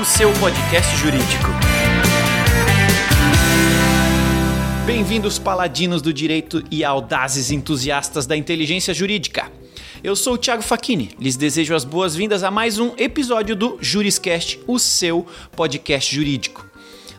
O seu podcast jurídico. Bem-vindos, paladinos do direito e audazes entusiastas da inteligência jurídica. Eu sou o Thiago Facchini, lhes desejo as boas-vindas a mais um episódio do Juriscast, o seu podcast jurídico.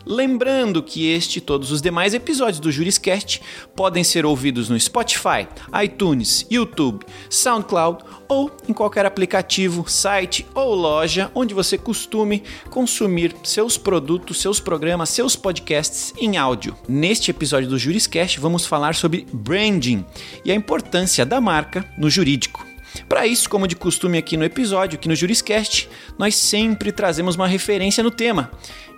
Lembrando que este e todos os demais episódios do Juriscast podem ser ouvidos no Spotify, iTunes, YouTube, SoundCloud ou em qualquer aplicativo, site ou loja onde você costume consumir seus produtos, seus programas, seus podcasts em áudio. Neste episódio do Juriscast vamos falar sobre branding e a importância da marca no jurídico. Para isso, como de costume aqui no episódio, aqui no Juriscast, nós sempre trazemos uma referência no tema.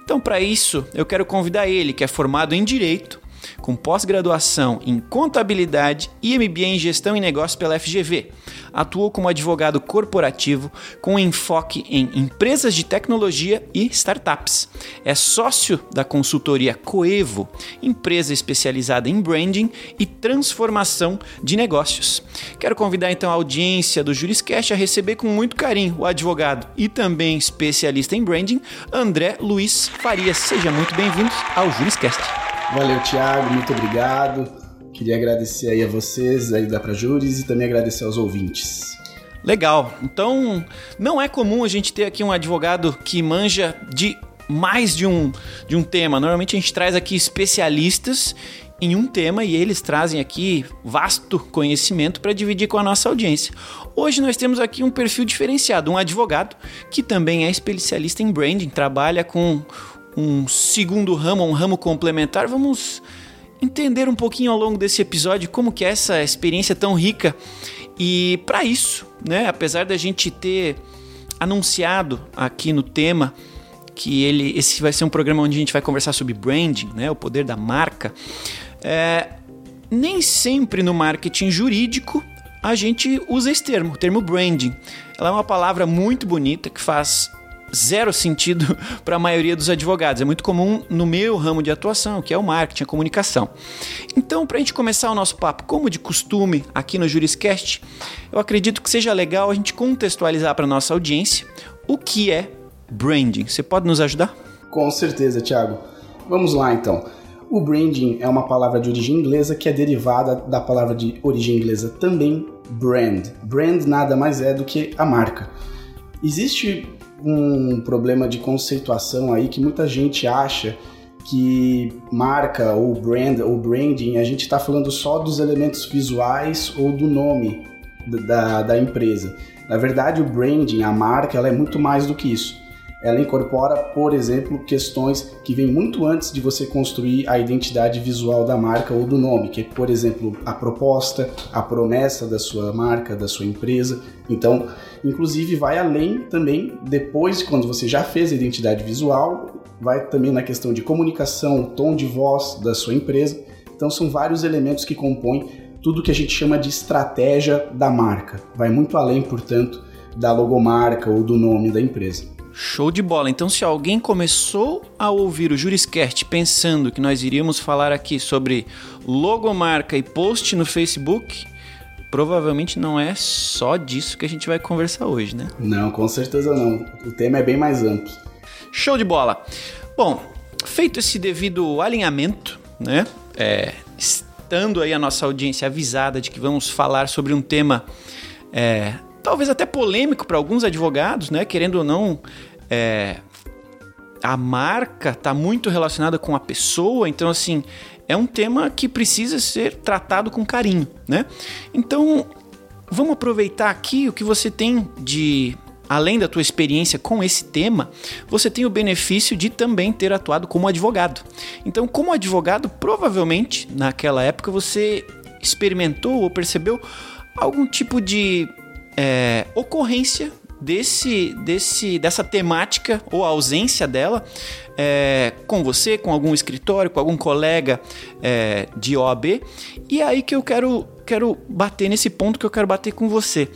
Então, para isso, eu quero convidar ele, que é formado em Direito, com pós-graduação em Contabilidade e MBA em Gestão e Negócios pela FGV. Atuou como advogado corporativo com enfoque em empresas de tecnologia e startups. É sócio da consultoria Coevo, empresa especializada em branding e transformação de negócios. Quero convidar então a audiência do Juriscast a receber com muito carinho o advogado e também especialista em branding, André Luiz Farias. Seja muito bem-vindo ao Juriscast. Valeu, Thiago, muito obrigado. Queria agradecer aí a vocês aí da Prajures e também agradecer aos ouvintes. Legal. Então, não é comum a gente ter aqui um advogado que manja de mais de um, de um tema. Normalmente a gente traz aqui especialistas em um tema e eles trazem aqui vasto conhecimento para dividir com a nossa audiência. Hoje nós temos aqui um perfil diferenciado, um advogado que também é especialista em branding, trabalha com um segundo ramo, um ramo complementar. Vamos entender um pouquinho ao longo desse episódio como que é essa experiência tão rica. E para isso, né, apesar da gente ter anunciado aqui no tema que ele, esse vai ser um programa onde a gente vai conversar sobre branding, né, o poder da marca, é, nem sempre no marketing jurídico a gente usa esse termo, o termo branding. Ela é uma palavra muito bonita que faz zero sentido para a maioria dos advogados. É muito comum no meu ramo de atuação, que é o marketing, a comunicação. Então, para a gente começar o nosso papo, como de costume aqui no Juriscast, eu acredito que seja legal a gente contextualizar para nossa audiência o que é branding. Você pode nos ajudar? Com certeza, Thiago. Vamos lá então. O branding é uma palavra de origem inglesa que é derivada da palavra de origem inglesa também brand. Brand nada mais é do que a marca. Existe um problema de conceituação aí que muita gente acha que marca ou brand ou branding a gente está falando só dos elementos visuais ou do nome da, da empresa. Na verdade, o branding, a marca, ela é muito mais do que isso ela incorpora, por exemplo, questões que vêm muito antes de você construir a identidade visual da marca ou do nome, que é, por exemplo, a proposta, a promessa da sua marca, da sua empresa. Então, inclusive, vai além também, depois, quando você já fez a identidade visual, vai também na questão de comunicação, tom de voz da sua empresa. Então, são vários elementos que compõem tudo que a gente chama de estratégia da marca. Vai muito além, portanto, da logomarca ou do nome da empresa. Show de bola. Então, se alguém começou a ouvir o Juriscast pensando que nós iríamos falar aqui sobre logomarca e post no Facebook, provavelmente não é só disso que a gente vai conversar hoje, né? Não, com certeza não. O tema é bem mais amplo. Show de bola. Bom, feito esse devido alinhamento, né? É, estando aí a nossa audiência avisada de que vamos falar sobre um tema é, talvez até polêmico para alguns advogados, né? Querendo ou não, é, a marca está muito relacionada com a pessoa, então assim é um tema que precisa ser tratado com carinho, né? Então vamos aproveitar aqui o que você tem de além da tua experiência com esse tema, você tem o benefício de também ter atuado como advogado. Então, como advogado, provavelmente naquela época você experimentou ou percebeu algum tipo de é, ocorrência desse, desse, dessa temática ou ausência dela é, com você, com algum escritório, com algum colega é, de OAB. E é aí que eu quero, quero bater nesse ponto que eu quero bater com você.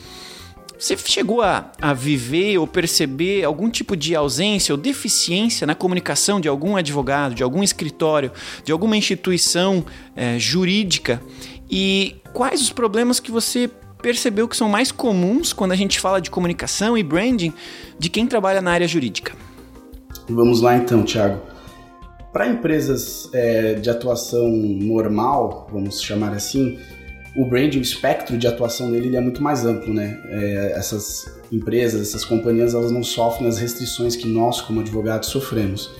Você chegou a, a viver ou perceber algum tipo de ausência ou deficiência na comunicação de algum advogado, de algum escritório, de alguma instituição é, jurídica? E quais os problemas que você percebeu que são mais comuns quando a gente fala de comunicação e branding de quem trabalha na área jurídica? Vamos lá então, Thiago. Para empresas é, de atuação normal, vamos chamar assim, o branding, o espectro de atuação dele é muito mais amplo, né? É, essas empresas, essas companhias, elas não sofrem as restrições que nós, como advogados, sofremos.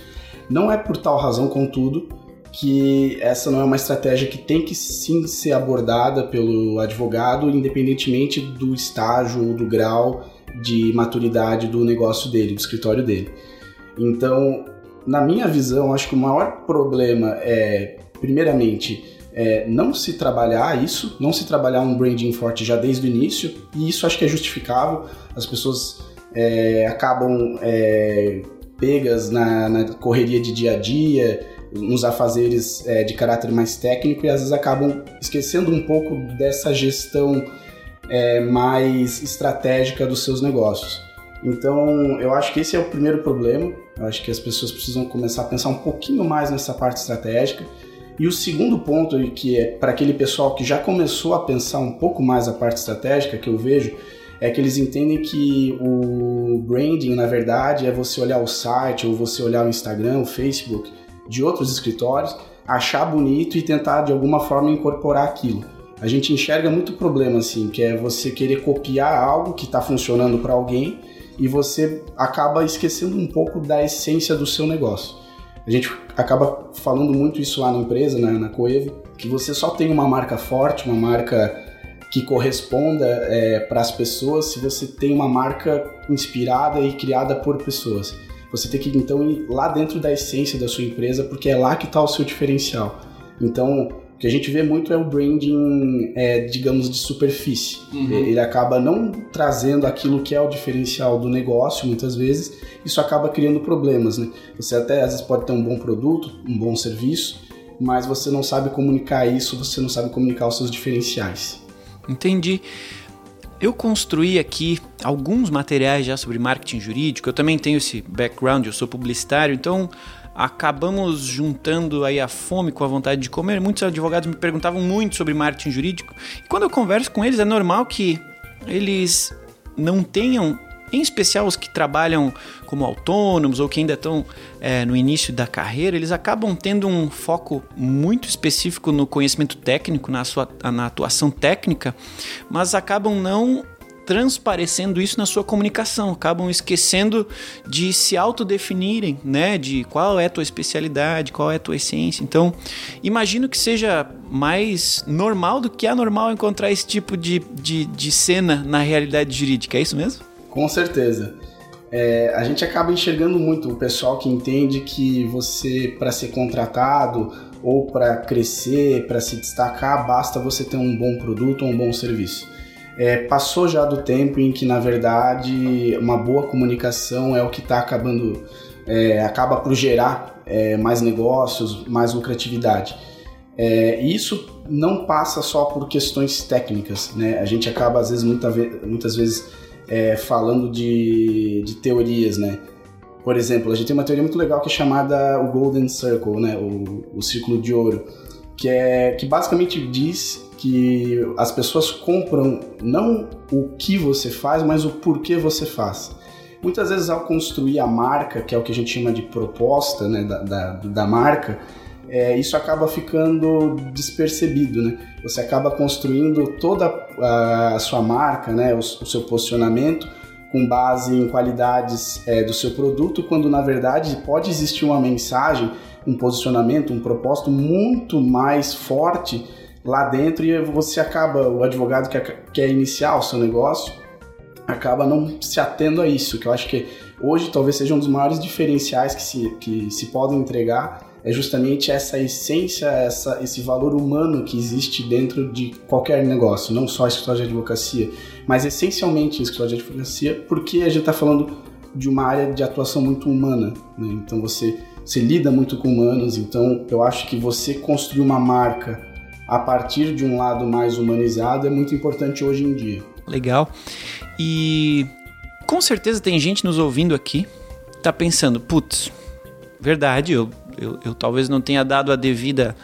Não é por tal razão, contudo, que essa não é uma estratégia que tem que sim ser abordada pelo advogado, independentemente do estágio ou do grau de maturidade do negócio dele, do escritório dele. Então, na minha visão, acho que o maior problema é, primeiramente, é, não se trabalhar isso, não se trabalhar um branding forte já desde o início, e isso acho que é justificável. As pessoas é, acabam é, pegas na, na, correria de dia a dia, nos afazeres é, de caráter mais técnico, e às vezes acabam esquecendo um pouco dessa gestão é, mais estratégica dos seus negócios. Então, eu acho que esse é o primeiro problema. Eu acho que as pessoas precisam começar a pensar um pouquinho mais nessa parte estratégica. E o segundo ponto, que é para aquele pessoal que já começou a pensar um pouco mais a parte estratégica, que eu vejo, é que eles entendem que o branding, na verdade, é você olhar o site ou você olhar o Instagram, o Facebook de outros escritórios, achar bonito e tentar de alguma forma incorporar aquilo. A gente enxerga muito problema assim, que é você querer copiar algo que está funcionando para alguém e você acaba esquecendo um pouco da essência do seu negócio. A gente acaba falando muito isso lá na empresa, né, na Coevo, que você só tem uma marca forte, uma marca que corresponda é, para as pessoas se você tem uma marca inspirada e criada por pessoas. Você tem que então ir lá dentro da essência da sua empresa, porque é lá que está o seu diferencial. Então, o que a gente vê muito é o branding, é, digamos, de superfície. Uhum. Ele acaba não trazendo aquilo que é o diferencial do negócio, muitas vezes. Isso acaba criando problemas, né? Você até às vezes pode ter um bom produto, um bom serviço, mas você não sabe comunicar isso, você não sabe comunicar os seus diferenciais. Entendi. Eu construí aqui alguns materiais já sobre marketing jurídico. Eu também tenho esse background, eu sou publicitário, então acabamos juntando aí a fome com a vontade de comer. Muitos advogados me perguntavam muito sobre marketing jurídico. E quando eu converso com eles, é normal que eles não tenham em especial os que trabalham como autônomos ou que ainda estão é, no início da carreira, eles acabam tendo um foco muito específico no conhecimento técnico, na, sua, na atuação técnica, mas acabam não transparecendo isso na sua comunicação, acabam esquecendo de se autodefinirem, né, de qual é a tua especialidade, qual é a tua essência. Então, imagino que seja mais normal do que anormal encontrar esse tipo de, de, de cena na realidade jurídica, é isso mesmo? Com certeza. É, a gente acaba enxergando muito o pessoal que entende que você, para ser contratado ou para crescer, para se destacar, basta você ter um bom produto ou um bom serviço. É, passou já do tempo em que, na verdade, uma boa comunicação é o que está acabando, é, acaba por gerar é, mais negócios, mais lucratividade. É, isso não passa só por questões técnicas, né? A gente acaba, às vezes, muita ve muitas vezes é, falando de, de teorias, né? Por exemplo, a gente tem uma teoria muito legal que é chamada o Golden Circle, né? O, o círculo de ouro, que é que basicamente diz que as pessoas compram não o que você faz, mas o porquê você faz. Muitas vezes ao construir a marca, que é o que a gente chama de proposta né, da, da, da marca, é, isso acaba ficando despercebido, né? Você acaba construindo toda a, sua marca, né, o, o, seu posicionamento com base em qualidades é, do seu produto, quando na verdade pode existir uma mensagem, um posicionamento, um propósito muito mais forte lá dentro e você acaba, o advogado que quer iniciar o seu negócio, acaba não se atendo a isso, que eu acho que hoje talvez seja um dos maiores diferenciais que se, que se podem entregar é justamente essa essência, essa, esse valor humano que existe dentro de qualquer negócio, não só escritório de advocacia, mas essencialmente escritório de advocacia, porque a gente está falando de uma área de atuação muito humana. Né? Então você, você lida muito com humanos, então eu acho que você construir uma marca a partir de um lado mais humanizado é muito importante hoje em dia. Legal. E com certeza tem gente nos ouvindo aqui, tá pensando, putz, verdade, eu eu, eu talvez não tenha dado a devida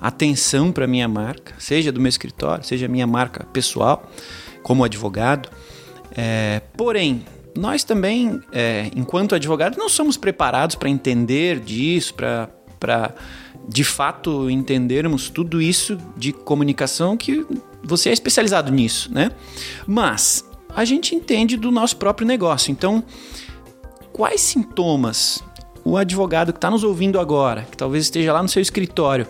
atenção para minha marca, seja do meu escritório, seja minha marca pessoal, como advogado. É, porém, nós também, é, enquanto advogados, não somos preparados para entender disso, para de fato entendermos tudo isso de comunicação que você é especializado nisso, né? Mas a gente entende do nosso próprio negócio. Então, quais sintomas o advogado que está nos ouvindo agora, que talvez esteja lá no seu escritório,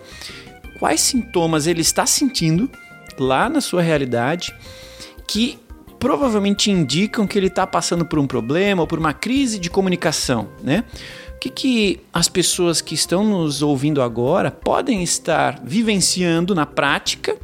quais sintomas ele está sentindo lá na sua realidade que provavelmente indicam que ele está passando por um problema ou por uma crise de comunicação, né? O que, que as pessoas que estão nos ouvindo agora podem estar vivenciando na prática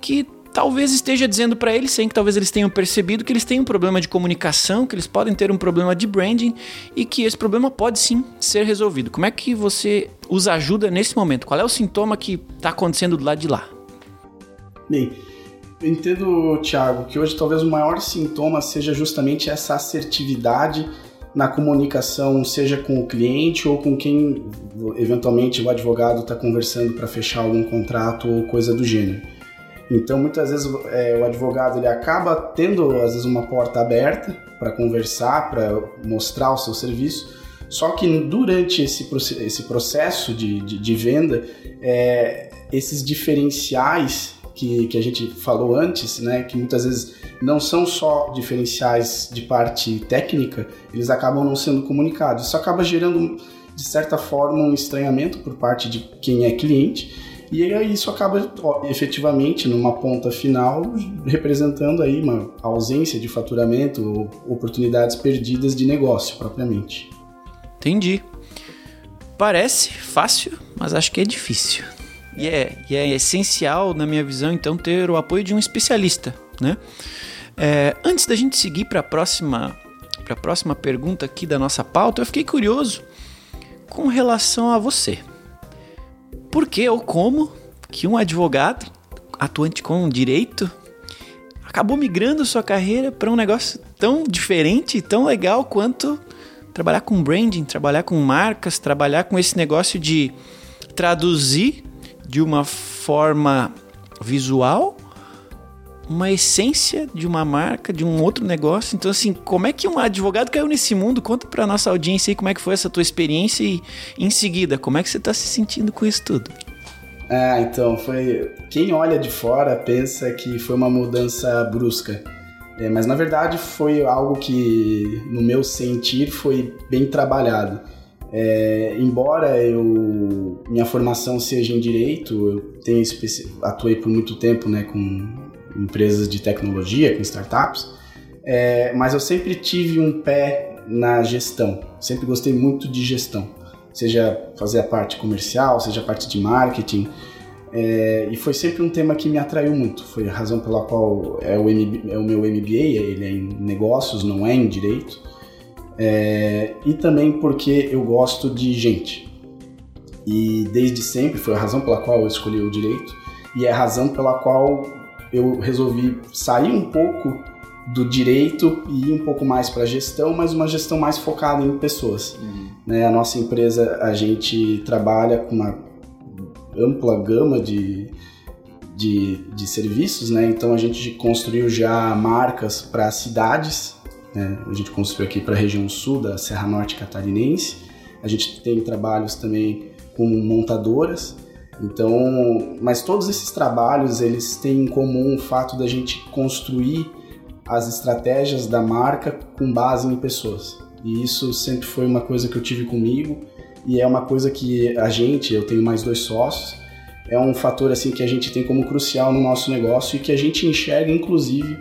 que talvez esteja dizendo para eles, sem que talvez eles tenham percebido que eles têm um problema de comunicação, que eles podem ter um problema de branding e que esse problema pode sim ser resolvido. Como é que você os ajuda nesse momento? Qual é o sintoma que está acontecendo do lado de lá? Bem, eu entendo, Thiago, que hoje talvez o maior sintoma seja justamente essa assertividade na comunicação, seja com o cliente ou com quem eventualmente o advogado está conversando para fechar algum contrato ou coisa do gênero. Então, muitas vezes é, o advogado ele acaba tendo às vezes uma porta aberta para conversar, para mostrar o seu serviço. Só que durante esse, esse processo de, de, de venda, é, esses diferenciais que, que a gente falou antes, né, que muitas vezes não são só diferenciais de parte técnica, eles acabam não sendo comunicados. Isso acaba gerando, de certa forma, um estranhamento por parte de quem é cliente. E aí isso acaba ó, efetivamente numa ponta final representando aí uma ausência de faturamento ou oportunidades perdidas de negócio propriamente. Entendi. Parece fácil, mas acho que é difícil. E é, e é essencial, na minha visão, então, ter o apoio de um especialista, né? É, antes da gente seguir para a próxima, próxima pergunta aqui da nossa pauta, eu fiquei curioso com relação a você. Por que ou como que um advogado atuante com direito acabou migrando sua carreira para um negócio tão diferente, tão legal quanto trabalhar com branding, trabalhar com marcas, trabalhar com esse negócio de traduzir de uma forma visual uma essência de uma marca, de um outro negócio. Então, assim, como é que um advogado caiu nesse mundo? Conta para nossa audiência aí como é que foi essa tua experiência e, em seguida, como é que você está se sentindo com isso tudo? Ah, então, foi... Quem olha de fora pensa que foi uma mudança brusca. É, mas, na verdade, foi algo que, no meu sentir, foi bem trabalhado. É, embora eu minha formação seja em direito, eu tenho atuei por muito tempo né, com empresas de tecnologia, com startups, é, mas eu sempre tive um pé na gestão. Sempre gostei muito de gestão, seja fazer a parte comercial, seja a parte de marketing. É, e foi sempre um tema que me atraiu muito. Foi a razão pela qual é o, é o meu MBA, ele é em negócios, não é em direito é, e também porque eu gosto de gente. E desde sempre foi a razão pela qual eu escolhi o direito e é a razão pela qual eu resolvi sair um pouco do direito e ir um pouco mais para a gestão, mas uma gestão mais focada em pessoas. Uhum. Né, a nossa empresa, a gente trabalha com uma ampla gama de, de, de serviços, né? então a gente construiu já marcas para cidades né? A gente construiu aqui para a região sul da Serra Norte Catarinense. A gente tem trabalhos também com montadoras. Então, mas todos esses trabalhos eles têm em comum o fato da gente construir as estratégias da marca com base em pessoas. E isso sempre foi uma coisa que eu tive comigo e é uma coisa que a gente, eu tenho mais dois sócios, é um fator assim que a gente tem como crucial no nosso negócio e que a gente enxerga inclusive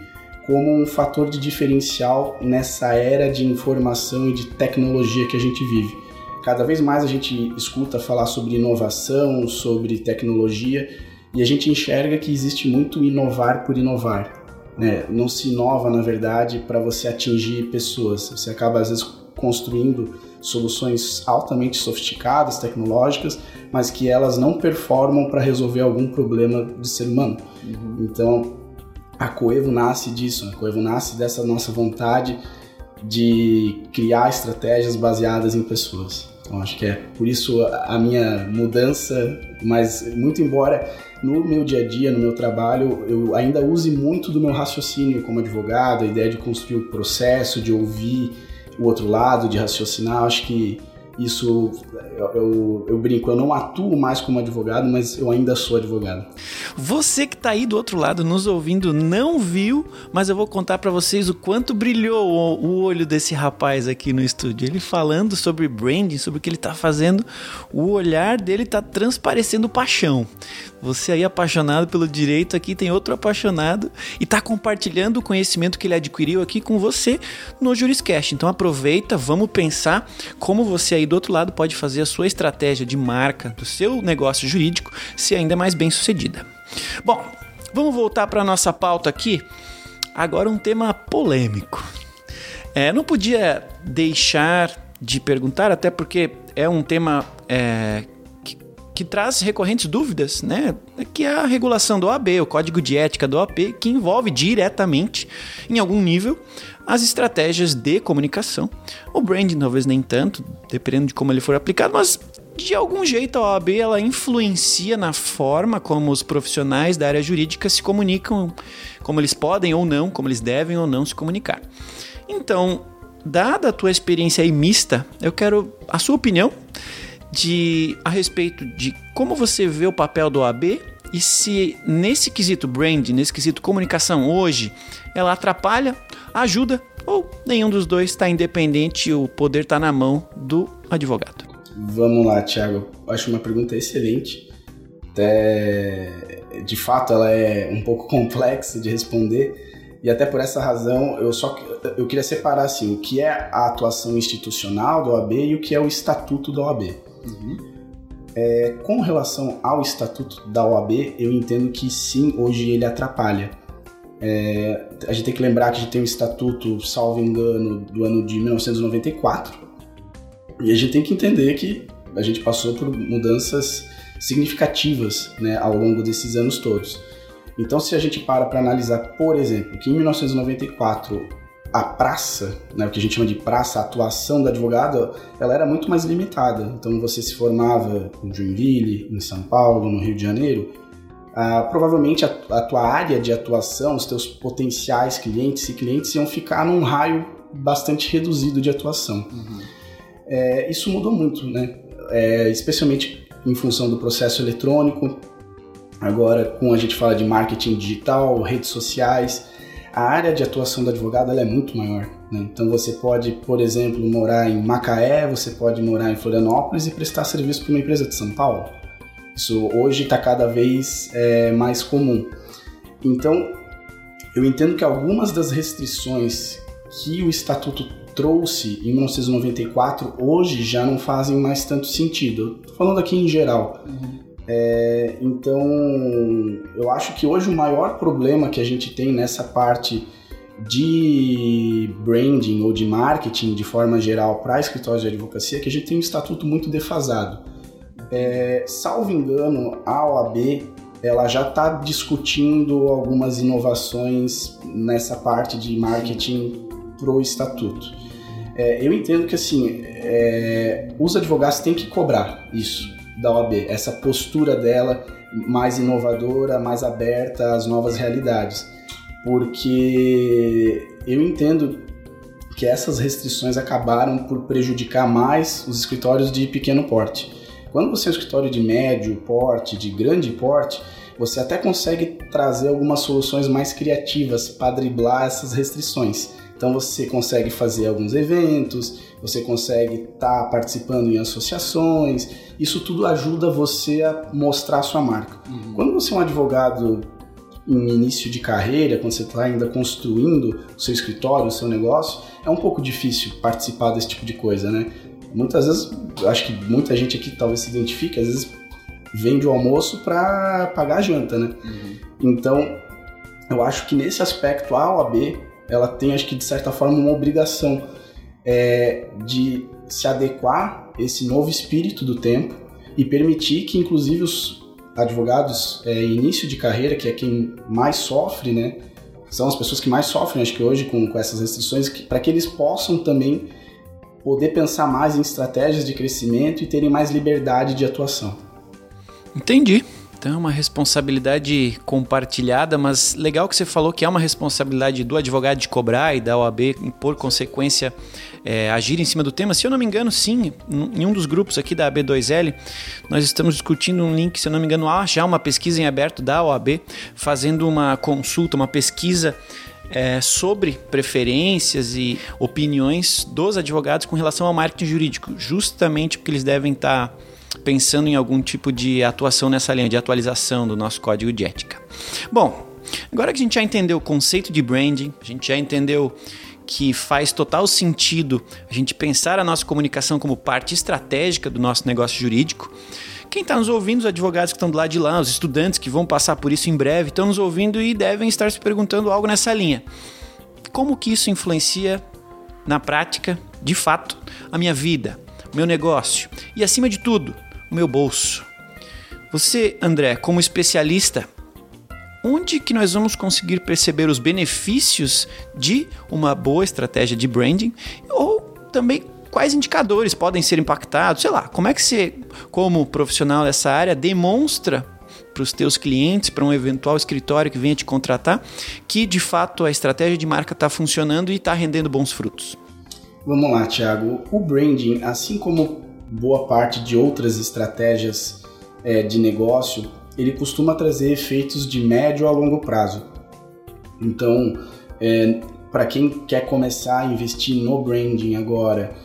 como um fator de diferencial nessa era de informação e de tecnologia que a gente vive. Cada vez mais a gente escuta falar sobre inovação, sobre tecnologia, e a gente enxerga que existe muito inovar por inovar. Né? Não se inova, na verdade, para você atingir pessoas. Você acaba, às vezes, construindo soluções altamente sofisticadas, tecnológicas, mas que elas não performam para resolver algum problema do ser humano. Uhum. Então, a Coevo nasce disso, a Coevo nasce dessa nossa vontade de criar estratégias baseadas em pessoas. Então acho que é por isso a minha mudança, mas muito embora no meu dia a dia, no meu trabalho, eu ainda use muito do meu raciocínio como advogado, a ideia de construir o processo, de ouvir o outro lado, de raciocinar, acho que isso eu, eu, eu, brinco, eu não atuo mais como advogado, mas eu ainda sou advogado. Você que está aí do outro lado nos ouvindo não viu, mas eu vou contar para vocês o quanto brilhou o, o, olho desse rapaz aqui no estúdio. Ele falando sobre branding, sobre o que ele está fazendo, o olhar dele está transparecendo paixão. Você aí apaixonado pelo direito, aqui tem outro apaixonado e está compartilhando o conhecimento que ele adquiriu aqui com você no Juriscast. Então aproveita, vamos pensar como você aí do outro lado pode fazer a sua estratégia de marca do seu negócio jurídico ser ainda mais bem sucedida. Bom, vamos voltar para nossa pauta aqui. Agora um tema polêmico. É, não podia deixar de perguntar, até porque é um tema é, que traz recorrentes dúvidas, né? Que é a regulação do OAB, o código de ética do OAB, que envolve diretamente, em algum nível, as estratégias de comunicação. O branding talvez nem tanto, dependendo de como ele for aplicado, mas de algum jeito a OAB ela influencia na forma como os profissionais da área jurídica se comunicam, como eles podem ou não, como eles devem ou não se comunicar. Então, dada a tua experiência aí mista, eu quero a sua opinião de a respeito de como você vê o papel do OAB e se nesse quesito brand, nesse quesito comunicação hoje, ela atrapalha, ajuda ou nenhum dos dois está independente o poder está na mão do advogado. Vamos lá, Thiago. Acho uma pergunta excelente. Até, de fato, ela é um pouco complexa de responder e até por essa razão eu só eu queria separar assim o que é a atuação institucional do OAB e o que é o estatuto da OAB. Uhum. É, com relação ao estatuto da OAB, eu entendo que sim, hoje ele atrapalha. É, a gente tem que lembrar que a gente tem um estatuto, salvo engano, do ano de 1994, e a gente tem que entender que a gente passou por mudanças significativas né, ao longo desses anos todos. Então, se a gente para para analisar, por exemplo, que em 1994 a praça, né, o que a gente chama de praça, a atuação do advogado, ela era muito mais limitada. Então você se formava em Joinville, em São Paulo, no Rio de Janeiro, ah, provavelmente a, a, tua área de atuação, os teus potenciais clientes e clientes iam ficar num raio bastante reduzido de atuação. Uhum. É, isso mudou muito, né? É, especialmente em função do processo eletrônico. Agora, com a gente fala de marketing digital, redes sociais, a área de atuação do advogado é muito maior. Né? Então você pode, por exemplo, morar em Macaé, você pode morar em Florianópolis e prestar serviço para uma empresa de São Paulo. Isso hoje está cada vez é, mais comum. Então, eu entendo que algumas das restrições que o Estatuto trouxe em 1994 hoje já não fazem mais tanto sentido. Estou falando aqui em geral. Uhum. É, então, eu acho que hoje o maior problema que a gente tem nessa parte de branding ou de marketing de forma geral para escritórios de advocacia é que a gente tem um estatuto muito defasado. É, salvo engano, a OAB ela já está discutindo algumas inovações nessa parte de marketing pro estatuto. É, eu entendo que assim, é, os advogados têm que cobrar isso da OAB, essa postura dela mais inovadora, mais aberta às novas realidades. Porque eu entendo que essas restrições acabaram por prejudicar mais os escritórios de pequeno porte. Quando você é um escritório de médio porte, de grande porte, você até consegue trazer algumas soluções mais criativas para driblar essas restrições. Então você consegue fazer alguns eventos, você consegue estar tá participando em associações, isso tudo ajuda você a mostrar a sua marca. Uhum. Quando você é um advogado em início de carreira, quando você está ainda construindo o seu escritório, o seu negócio, é um pouco difícil participar desse tipo de coisa, né? Muitas vezes, acho que muita gente aqui talvez se identifique, às vezes vende o almoço para pagar a janta, né? Uhum. Então, eu acho que nesse aspecto a OAB ela tem, acho que de certa forma, uma obrigação é, de se adequar a esse novo espírito do tempo e permitir que, inclusive, os advogados é, início de carreira, que é quem mais sofre, né? São as pessoas que mais sofrem, acho que hoje, com, com essas restrições, para que eles possam também poder pensar mais em estratégias de crescimento e terem mais liberdade de atuação. Entendi. Então é uma responsabilidade compartilhada, mas legal que você falou que é uma responsabilidade do advogado de cobrar e da OAB, por consequência, é, agir em cima do tema. Se eu não me engano, sim, em um dos grupos aqui da AB2L, nós estamos discutindo um link, se eu não me engano, há já uma pesquisa em aberto da OAB, fazendo uma consulta, uma pesquisa é, sobre preferências e opiniões dos advogados com relação ao marketing jurídico, justamente porque eles devem estar pensando em algum tipo de atuação nessa linha de atualização do nosso código de ética. Bom, agora que a gente já entendeu o conceito de branding, a gente já entendeu que faz total sentido a gente pensar a nossa comunicação como parte estratégica do nosso negócio jurídico. Quem está nos ouvindo, os advogados que estão do lado de lá, os estudantes que vão passar por isso em breve, estão nos ouvindo e devem estar se perguntando algo nessa linha. Como que isso influencia na prática, de fato, a minha vida, o meu negócio e, acima de tudo, o meu bolso? Você, André, como especialista, onde que nós vamos conseguir perceber os benefícios de uma boa estratégia de branding ou também quais indicadores podem ser impactados, sei lá, como é que você, como profissional dessa área, demonstra para os teus clientes, para um eventual escritório que venha te contratar, que de fato a estratégia de marca está funcionando e está rendendo bons frutos? Vamos lá, Thiago. O branding, assim como boa parte de outras estratégias é, de negócio, ele costuma trazer efeitos de médio a longo prazo. Então, é, para quem quer começar a investir no branding agora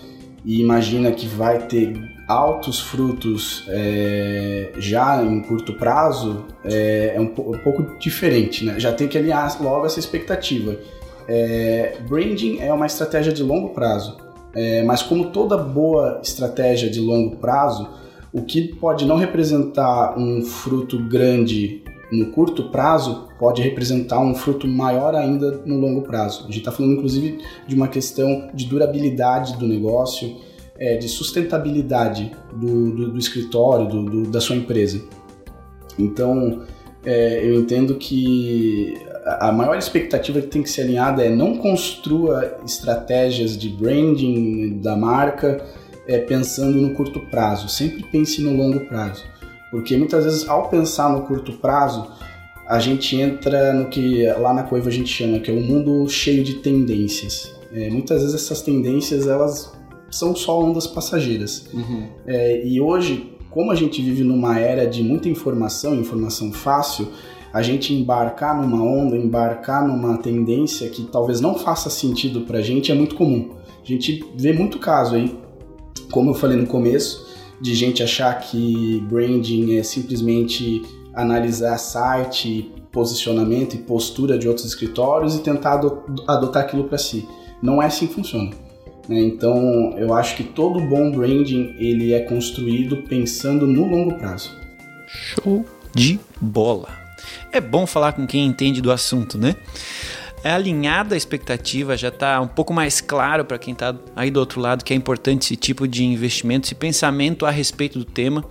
e imagina que vai ter altos frutos é, já em curto prazo, é, é um, um, pouco diferente, né? Já tem que alinhar logo essa expectativa. É, branding é uma estratégia de longo prazo, é, mas como toda boa estratégia de longo prazo, o que pode não representar um fruto grande no curto prazo pode representar um fruto maior ainda no longo prazo. A gente está falando, inclusive, de uma questão de durabilidade do negócio, é, de sustentabilidade do, do, do escritório, do, da sua empresa. Então, é, eu entendo que a maior expectativa que tem que ser alinhada é não construa estratégias de branding da marca é, pensando no curto prazo, sempre pense no longo prazo. Porque muitas vezes, ao pensar no curto prazo, a gente entra no que lá na Coiva a gente chama, que é um mundo cheio de tendências. É, muitas vezes essas tendências, elas são só ondas passageiras. Uhum. É, e hoje, como a gente vive numa era de muita informação, informação fácil, a gente embarcar numa onda, embarcar numa tendência que talvez não faça sentido pra gente é muito comum. A gente vê muito caso aí, como eu falei no começo, de gente achar que branding é simplesmente analisar site, posicionamento e postura de outros escritórios e tentar adotar aquilo para si. Não é assim que funciona. Né? Então, eu acho que todo bom branding ele é construído pensando no longo prazo. Show de bola. É bom falar com quem entende do assunto, né? é alinhada a expectativa, já está um pouco mais claro para quem está aí do outro lado que é importante esse tipo de investimento, esse pensamento a respeito do tema.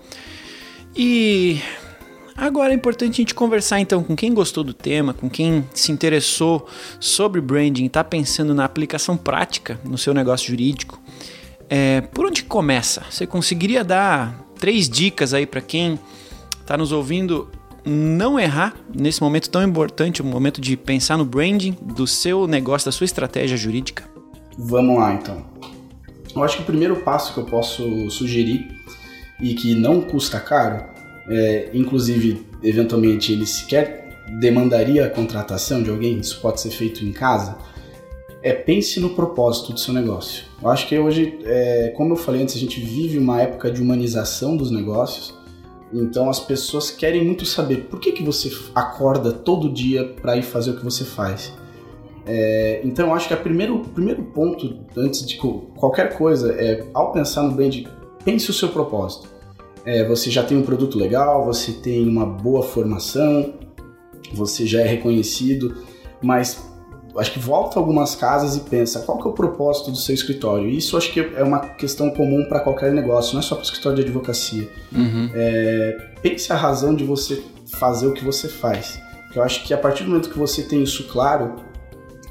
E agora é importante a gente conversar então com quem gostou do tema, com quem se interessou sobre branding, está pensando na aplicação prática no seu negócio jurídico. É, por onde começa? Você conseguiria dar três dicas aí para quem está nos ouvindo não errar nesse momento tão importante, o momento de pensar no branding do seu negócio, da sua estratégia jurídica? Vamos lá então. Eu acho que o primeiro passo que eu posso sugerir e que não custa caro, é, inclusive eventualmente ele sequer demandaria a contratação de alguém, isso pode ser feito em casa, é pense no propósito do seu negócio. Eu acho que hoje, é, como eu falei antes, a gente vive uma época de humanização dos negócios então as pessoas querem muito saber por que, que você acorda todo dia para ir fazer o que você faz. É, então eu acho que o primeiro, primeiro ponto, antes de qualquer coisa, é ao pensar no brand, pense o seu propósito. É, você já tem um produto legal, você tem uma boa formação, você já é reconhecido, mas acho que volta algumas casas e pensa qual que é o propósito do seu escritório. Isso acho que é uma questão comum para qualquer negócio, não é só para o escritório de advocacia. Uhum. É, pense a razão de você fazer o que você faz. Porque eu acho que a partir do momento que você tem isso claro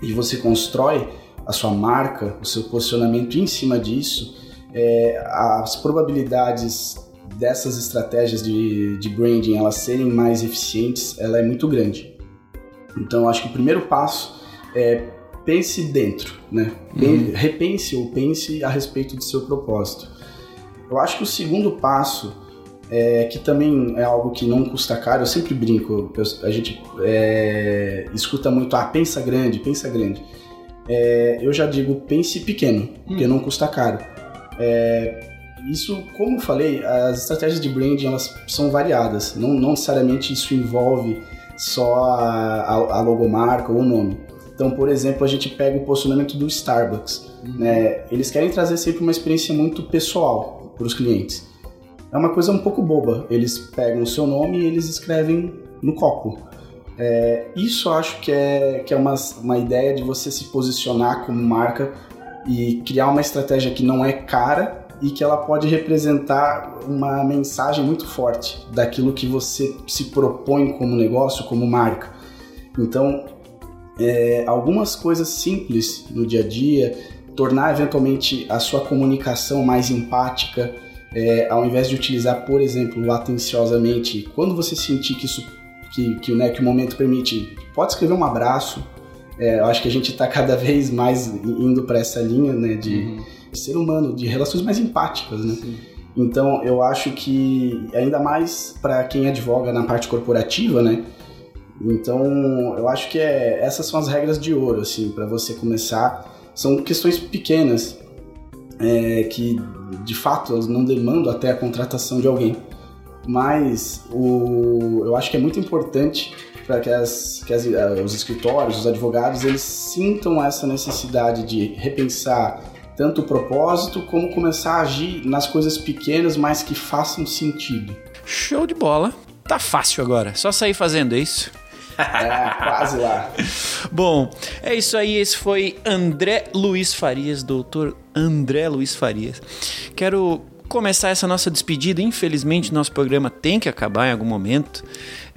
e você constrói, a sua marca, o seu posicionamento em cima disso, é, as probabilidades dessas estratégias de, de branding elas serem mais eficientes, ela é muito grande. Então, acho que o primeiro passo é pense dentro, né? Uhum. Repense ou pense a respeito do seu propósito. Eu acho que o segundo passo, é, que também é algo que não custa caro, eu sempre brinco, a gente é, escuta muito, ah, pensa grande, pensa grande. É, eu já digo, pense pequeno, porque hum. não custa caro. É, isso, como eu falei, as estratégias de branding elas são variadas. Não, não necessariamente isso envolve só a, a, a logomarca ou o nome. Então, por exemplo, a gente pega o posicionamento do Starbucks. Uhum. Né? Eles querem trazer sempre uma experiência muito pessoal para os clientes. É uma coisa um pouco boba. Eles pegam o seu nome e eles escrevem no copo. É, isso eu acho que é, que é uma, uma ideia de você se posicionar como marca e criar uma estratégia que não é cara e que ela pode representar uma mensagem muito forte daquilo que você se propõe como negócio, como marca. Então, é, algumas coisas simples no dia a dia, tornar eventualmente a sua comunicação mais empática, é, ao invés de utilizar, por exemplo, atenciosamente, quando você sentir que isso que, que, né, que o momento permite, pode escrever um abraço. É, eu acho que a gente está cada vez mais indo para essa linha né, de uhum ser humano, de relações mais empáticas, né? Sim. Então, eu acho que, ainda mais para quem advoga na parte corporativa, né? Então, eu acho que é, essas são as regras de ouro, assim, para você começar. São questões pequenas, é, que de fato elas não demandam até a contratação de alguém. Mas o, eu acho que é muito importante para que, as, que as, os escritórios, os advogados, eles sintam essa necessidade de repensar tanto o propósito como começar a agir nas coisas pequenas, mas que façam sentido. Show de bola. Tá fácil agora, só sair fazendo é isso. É, quase lá. Bom, é isso aí. Esse foi André Luiz Farias, doutor André Luiz Farias. Quero começar essa nossa despedida. Infelizmente, nosso programa tem que acabar em algum momento.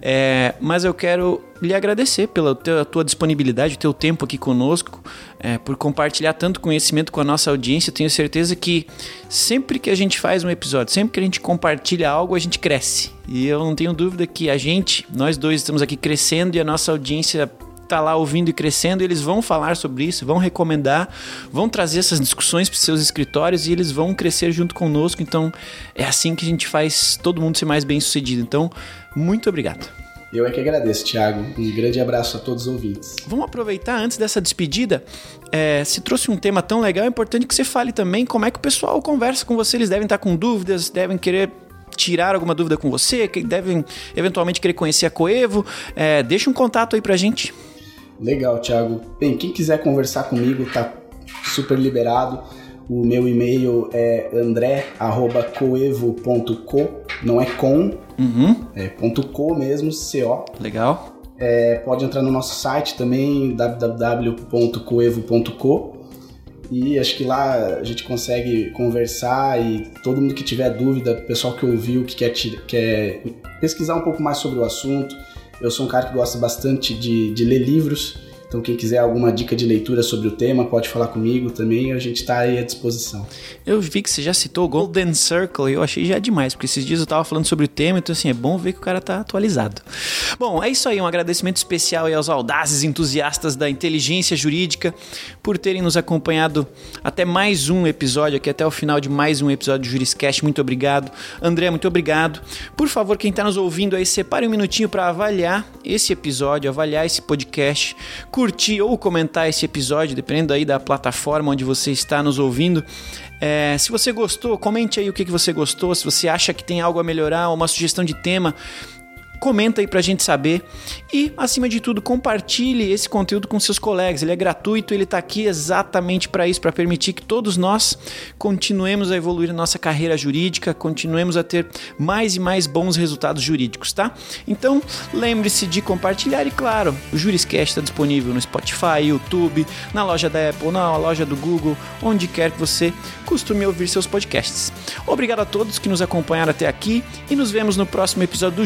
É, mas eu quero lhe agradecer pela tua disponibilidade, o teu tempo aqui conosco, é, por compartilhar tanto conhecimento com a nossa audiência. Tenho certeza que sempre que a gente faz um episódio, sempre que a gente compartilha algo, a gente cresce. E eu não tenho dúvida que a gente, nós dois estamos aqui crescendo e a nossa audiência está lá ouvindo e crescendo, eles vão falar sobre isso, vão recomendar, vão trazer essas discussões para seus escritórios e eles vão crescer junto conosco. Então, é assim que a gente faz todo mundo ser mais bem sucedido. Então, muito obrigado. Eu é que agradeço, Thiago. Um grande abraço a todos os ouvintes. Vamos aproveitar antes dessa despedida. É, se trouxe um tema tão legal, é importante que você fale também como é que o pessoal conversa com você. Eles devem estar com dúvidas, devem querer tirar alguma dúvida com você, que devem eventualmente querer conhecer a Coevo. É, deixa um contato aí pra gente. Legal, Thiago. Bem, quem quiser conversar comigo tá super liberado. O meu e-mail é andré.coevo.co, não é com, uhum. é ponto .co mesmo, CO. Legal. É, pode entrar no nosso site também, www.coevo.co. E acho que lá a gente consegue conversar e todo mundo que tiver dúvida, pessoal que ouviu, que quer, quer pesquisar um pouco mais sobre o assunto, eu sou um cara que gosta bastante de, de ler livros, então, quem quiser alguma dica de leitura sobre o tema, pode falar comigo também, a gente está aí à disposição. Eu vi que você já citou Golden Circle e eu achei já demais, porque esses dias eu estava falando sobre o tema, então assim, é bom ver que o cara está atualizado. Bom, é isso aí, um agradecimento especial aos audazes entusiastas da inteligência jurídica por terem nos acompanhado até mais um episódio, aqui até o final de mais um episódio do Juriscast. Muito obrigado. André, muito obrigado. Por favor, quem está nos ouvindo aí, separe um minutinho para avaliar esse episódio, avaliar esse podcast ou comentar esse episódio, dependendo aí da plataforma onde você está nos ouvindo. É, se você gostou, comente aí o que, que você gostou. Se você acha que tem algo a melhorar, uma sugestão de tema, comenta aí pra gente saber. E, acima de tudo, compartilhe esse conteúdo com seus colegas. Ele é gratuito, ele tá aqui exatamente para isso, para permitir que todos nós continuemos a evoluir a nossa carreira jurídica, continuemos a ter mais e mais bons resultados jurídicos, tá? Então, lembre-se de compartilhar e, claro, o Juriscast está disponível no Spotify, YouTube, na loja da Apple, na loja do Google, onde quer que você costume ouvir seus podcasts. Obrigado a todos que nos acompanharam até aqui e nos vemos no próximo episódio do